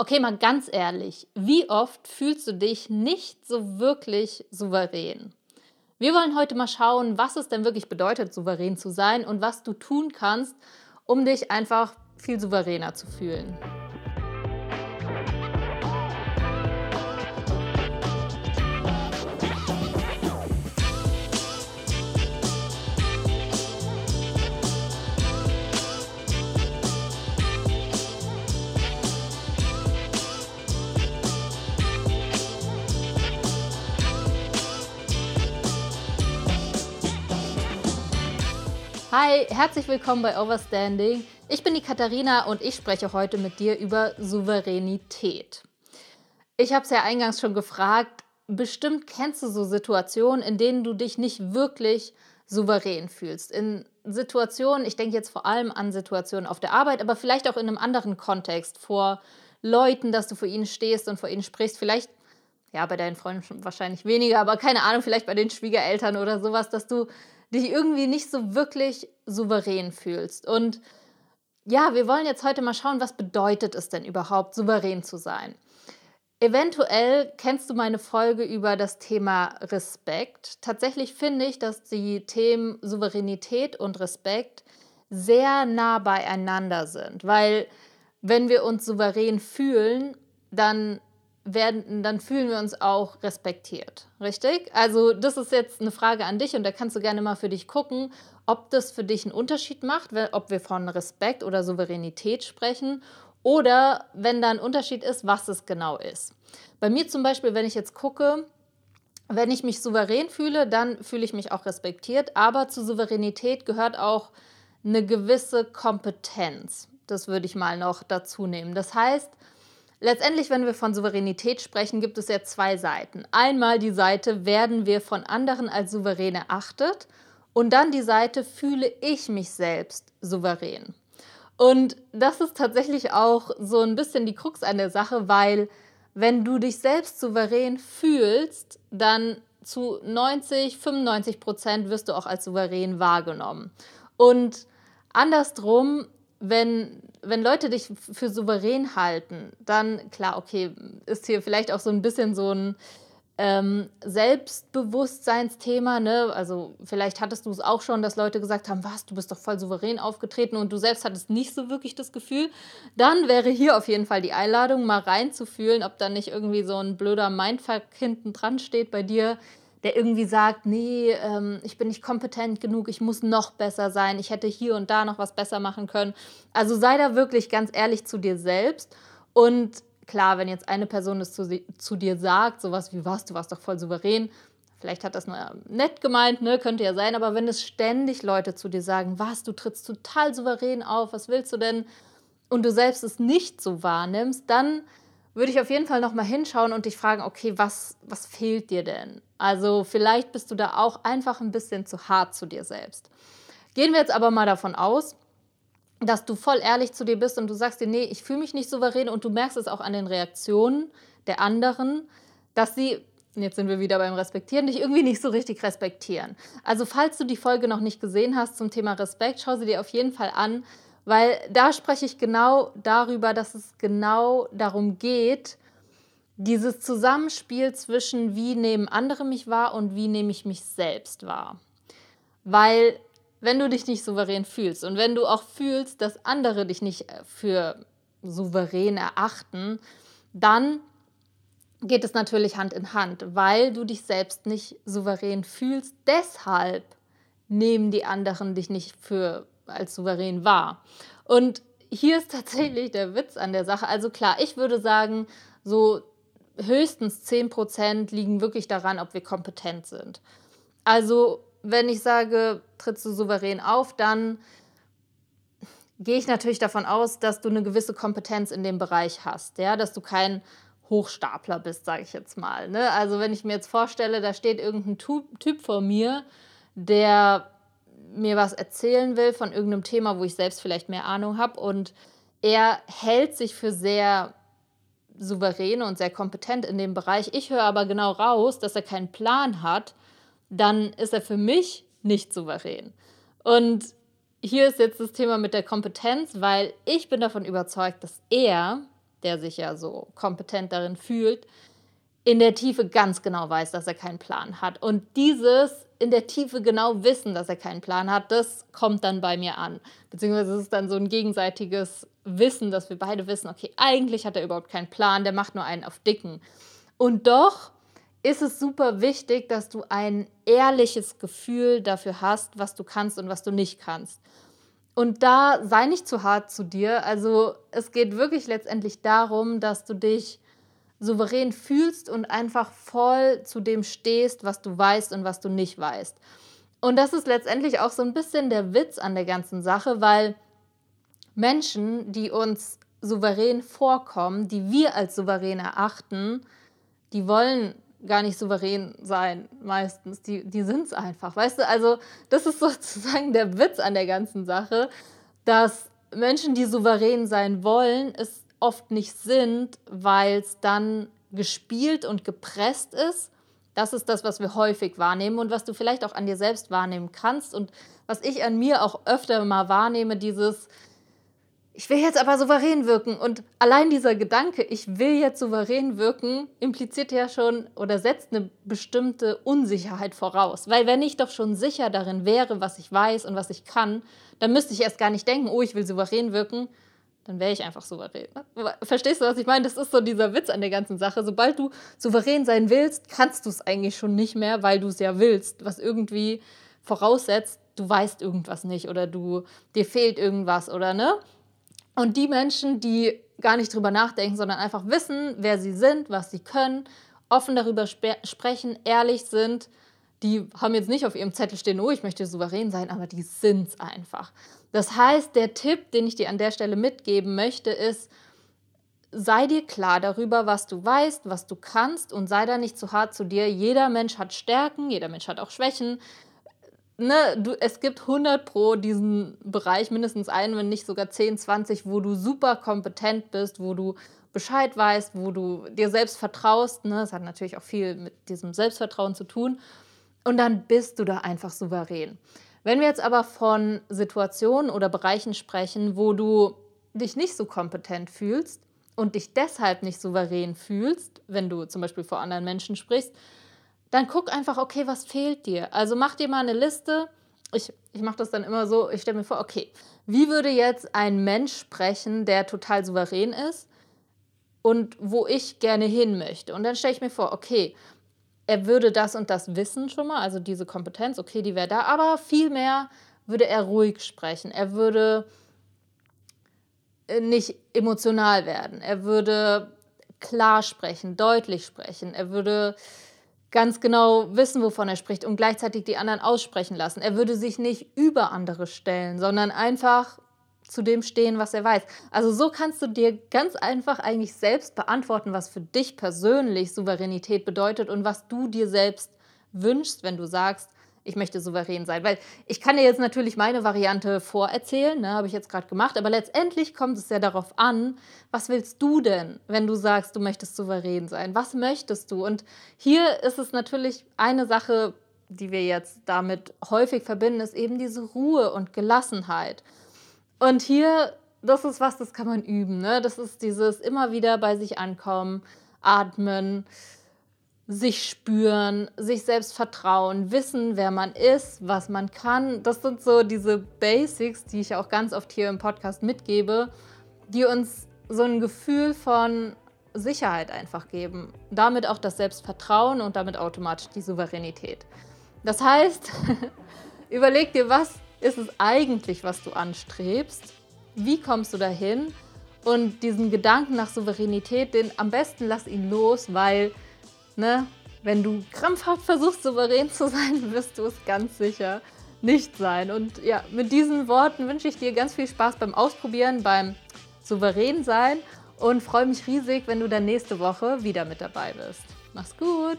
Okay, mal ganz ehrlich, wie oft fühlst du dich nicht so wirklich souverän? Wir wollen heute mal schauen, was es denn wirklich bedeutet, souverän zu sein und was du tun kannst, um dich einfach viel souveräner zu fühlen. Hi, herzlich willkommen bei Overstanding. Ich bin die Katharina und ich spreche heute mit dir über Souveränität. Ich habe es ja eingangs schon gefragt, bestimmt kennst du so Situationen, in denen du dich nicht wirklich souverän fühlst. In Situationen, ich denke jetzt vor allem an Situationen auf der Arbeit, aber vielleicht auch in einem anderen Kontext, vor Leuten, dass du vor ihnen stehst und vor ihnen sprichst, vielleicht ja, bei deinen Freunden wahrscheinlich weniger, aber keine Ahnung, vielleicht bei den Schwiegereltern oder sowas, dass du dich irgendwie nicht so wirklich souverän fühlst. Und ja, wir wollen jetzt heute mal schauen, was bedeutet es denn überhaupt, souverän zu sein. Eventuell kennst du meine Folge über das Thema Respekt. Tatsächlich finde ich, dass die Themen Souveränität und Respekt sehr nah beieinander sind, weil wenn wir uns souverän fühlen, dann werden, dann fühlen wir uns auch respektiert. Richtig? Also, das ist jetzt eine Frage an dich und da kannst du gerne mal für dich gucken, ob das für dich einen Unterschied macht, ob wir von Respekt oder Souveränität sprechen oder wenn da ein Unterschied ist, was es genau ist. Bei mir zum Beispiel, wenn ich jetzt gucke, wenn ich mich souverän fühle, dann fühle ich mich auch respektiert, aber zu Souveränität gehört auch eine gewisse Kompetenz. Das würde ich mal noch dazu nehmen. Das heißt, Letztendlich, wenn wir von Souveränität sprechen, gibt es ja zwei Seiten. Einmal die Seite, werden wir von anderen als souverän erachtet und dann die Seite, fühle ich mich selbst souverän. Und das ist tatsächlich auch so ein bisschen die Krux an der Sache, weil wenn du dich selbst souverän fühlst, dann zu 90, 95 Prozent wirst du auch als souverän wahrgenommen. Und andersrum, wenn wenn Leute dich für souverän halten, dann klar, okay, ist hier vielleicht auch so ein bisschen so ein ähm, Selbstbewusstseinsthema, ne? Also vielleicht hattest du es auch schon, dass Leute gesagt haben, was, du bist doch voll souverän aufgetreten und du selbst hattest nicht so wirklich das Gefühl. Dann wäre hier auf jeden Fall die Einladung, mal reinzufühlen, ob da nicht irgendwie so ein blöder Mindfuck hinten dran steht bei dir, der irgendwie sagt, nee, ähm, ich bin nicht kompetent genug, ich muss noch besser sein, ich hätte hier und da noch was besser machen können. Also sei da wirklich ganz ehrlich zu dir selbst. Und klar, wenn jetzt eine Person es zu, zu dir sagt, sowas wie, was, du warst doch voll souverän, vielleicht hat das nur nett gemeint, ne, könnte ja sein, aber wenn es ständig Leute zu dir sagen, was, du trittst total souverän auf, was willst du denn? Und du selbst es nicht so wahrnimmst, dann würde ich auf jeden Fall nochmal hinschauen und dich fragen, okay, was, was fehlt dir denn? Also vielleicht bist du da auch einfach ein bisschen zu hart zu dir selbst. Gehen wir jetzt aber mal davon aus, dass du voll ehrlich zu dir bist und du sagst dir, nee, ich fühle mich nicht souverän und du merkst es auch an den Reaktionen der anderen, dass sie, jetzt sind wir wieder beim Respektieren, dich irgendwie nicht so richtig respektieren. Also falls du die Folge noch nicht gesehen hast zum Thema Respekt, schau sie dir auf jeden Fall an, weil da spreche ich genau darüber, dass es genau darum geht, dieses Zusammenspiel zwischen wie nehmen andere mich wahr und wie nehme ich mich selbst wahr. Weil wenn du dich nicht souverän fühlst und wenn du auch fühlst, dass andere dich nicht für souverän erachten, dann geht es natürlich Hand in Hand, weil du dich selbst nicht souverän fühlst. Deshalb nehmen die anderen dich nicht für als souverän wahr. Und hier ist tatsächlich der Witz an der Sache. Also klar, ich würde sagen, so höchstens 10% liegen wirklich daran, ob wir kompetent sind. Also wenn ich sage, trittst du souverän auf, dann gehe ich natürlich davon aus, dass du eine gewisse Kompetenz in dem Bereich hast, ja, dass du kein Hochstapler bist, sage ich jetzt mal. Ne? Also wenn ich mir jetzt vorstelle, da steht irgendein Typ vor mir, der mir was erzählen will von irgendeinem Thema, wo ich selbst vielleicht mehr Ahnung habe. Und er hält sich für sehr souverän und sehr kompetent in dem Bereich. Ich höre aber genau raus, dass er keinen Plan hat. Dann ist er für mich nicht souverän. Und hier ist jetzt das Thema mit der Kompetenz, weil ich bin davon überzeugt, dass er der sich ja so kompetent darin fühlt, in der Tiefe ganz genau weiß, dass er keinen Plan hat. Und dieses in der Tiefe genau wissen, dass er keinen Plan hat, das kommt dann bei mir an. Beziehungsweise es ist dann so ein gegenseitiges Wissen, dass wir beide wissen, okay, eigentlich hat er überhaupt keinen Plan, der macht nur einen auf Dicken. Und doch ist es super wichtig, dass du ein ehrliches Gefühl dafür hast, was du kannst und was du nicht kannst. Und da sei nicht zu hart zu dir. Also es geht wirklich letztendlich darum, dass du dich souverän fühlst und einfach voll zu dem stehst, was du weißt und was du nicht weißt. Und das ist letztendlich auch so ein bisschen der Witz an der ganzen Sache, weil Menschen, die uns souverän vorkommen, die wir als souverän erachten, die wollen gar nicht souverän sein, meistens. Die, die sind es einfach. Weißt du, also das ist sozusagen der Witz an der ganzen Sache, dass Menschen, die souverän sein wollen, es oft nicht sind, weil es dann gespielt und gepresst ist. Das ist das, was wir häufig wahrnehmen und was du vielleicht auch an dir selbst wahrnehmen kannst und was ich an mir auch öfter mal wahrnehme, dieses, ich will jetzt aber souverän wirken. Und allein dieser Gedanke, ich will jetzt souverän wirken, impliziert ja schon oder setzt eine bestimmte Unsicherheit voraus. Weil wenn ich doch schon sicher darin wäre, was ich weiß und was ich kann, dann müsste ich erst gar nicht denken, oh, ich will souverän wirken, dann wäre ich einfach souverän. Verstehst du, was ich meine? Das ist so dieser Witz an der ganzen Sache. Sobald du souverän sein willst, kannst du es eigentlich schon nicht mehr, weil du es ja willst, was irgendwie voraussetzt, du weißt irgendwas nicht oder du dir fehlt irgendwas oder ne? Und die Menschen, die gar nicht drüber nachdenken, sondern einfach wissen, wer sie sind, was sie können, offen darüber sp sprechen, ehrlich sind, die haben jetzt nicht auf ihrem Zettel stehen, oh, ich möchte souverän sein, aber die sind es einfach. Das heißt, der Tipp, den ich dir an der Stelle mitgeben möchte, ist, sei dir klar darüber, was du weißt, was du kannst und sei da nicht zu hart zu dir. Jeder Mensch hat Stärken, jeder Mensch hat auch Schwächen ne, du, es gibt 100 pro diesen Bereich, mindestens einen, wenn nicht sogar 10, 20, wo du super kompetent bist, wo du Bescheid weißt, wo du dir selbst vertraust. Ne? Das hat natürlich auch viel mit diesem Selbstvertrauen zu tun. Und dann bist du da einfach souverän. Wenn wir jetzt aber von Situationen oder Bereichen sprechen, wo du dich nicht so kompetent fühlst und dich deshalb nicht souverän fühlst, wenn du zum Beispiel vor anderen Menschen sprichst, dann guck einfach, okay, was fehlt dir? Also mach dir mal eine Liste. Ich, ich mache das dann immer so, ich stelle mir vor, okay, wie würde jetzt ein Mensch sprechen, der total souverän ist und wo ich gerne hin möchte? Und dann stelle ich mir vor, okay, er würde das und das wissen schon mal, also diese Kompetenz, okay, die wäre da, aber vielmehr würde er ruhig sprechen. Er würde äh, nicht emotional werden. Er würde klar sprechen, deutlich sprechen. Er würde ganz genau wissen, wovon er spricht und gleichzeitig die anderen aussprechen lassen. Er würde sich nicht über andere stellen, sondern einfach zu dem stehen, was er weiß. Also so kannst du dir ganz einfach eigentlich selbst beantworten, was für dich persönlich Souveränität bedeutet und was du dir selbst wünschst, wenn du sagst, ich möchte souverän sein. Weil ich kann dir jetzt natürlich meine Variante vorerzählen, ne, habe ich jetzt gerade gemacht, aber letztendlich kommt es ja darauf an, was willst du denn, wenn du sagst, du möchtest souverän sein? Was möchtest du? Und hier ist es natürlich eine Sache, die wir jetzt damit häufig verbinden, ist eben diese Ruhe und Gelassenheit. Und hier, das ist was, das kann man üben. Ne? Das ist dieses immer wieder bei sich ankommen, atmen, sich spüren, sich selbst vertrauen, wissen, wer man ist, was man kann. Das sind so diese Basics, die ich auch ganz oft hier im Podcast mitgebe, die uns so ein Gefühl von Sicherheit einfach geben. Damit auch das Selbstvertrauen und damit automatisch die Souveränität. Das heißt, überleg dir, was ist es eigentlich, was du anstrebst? Wie kommst du dahin? Und diesen Gedanken nach Souveränität, den am besten lass ihn los, weil ne, wenn du krampfhaft versuchst, souverän zu sein, wirst du es ganz sicher nicht sein. Und ja, mit diesen Worten wünsche ich dir ganz viel Spaß beim Ausprobieren, beim souverän sein und freue mich riesig, wenn du dann nächste Woche wieder mit dabei bist. Mach's gut!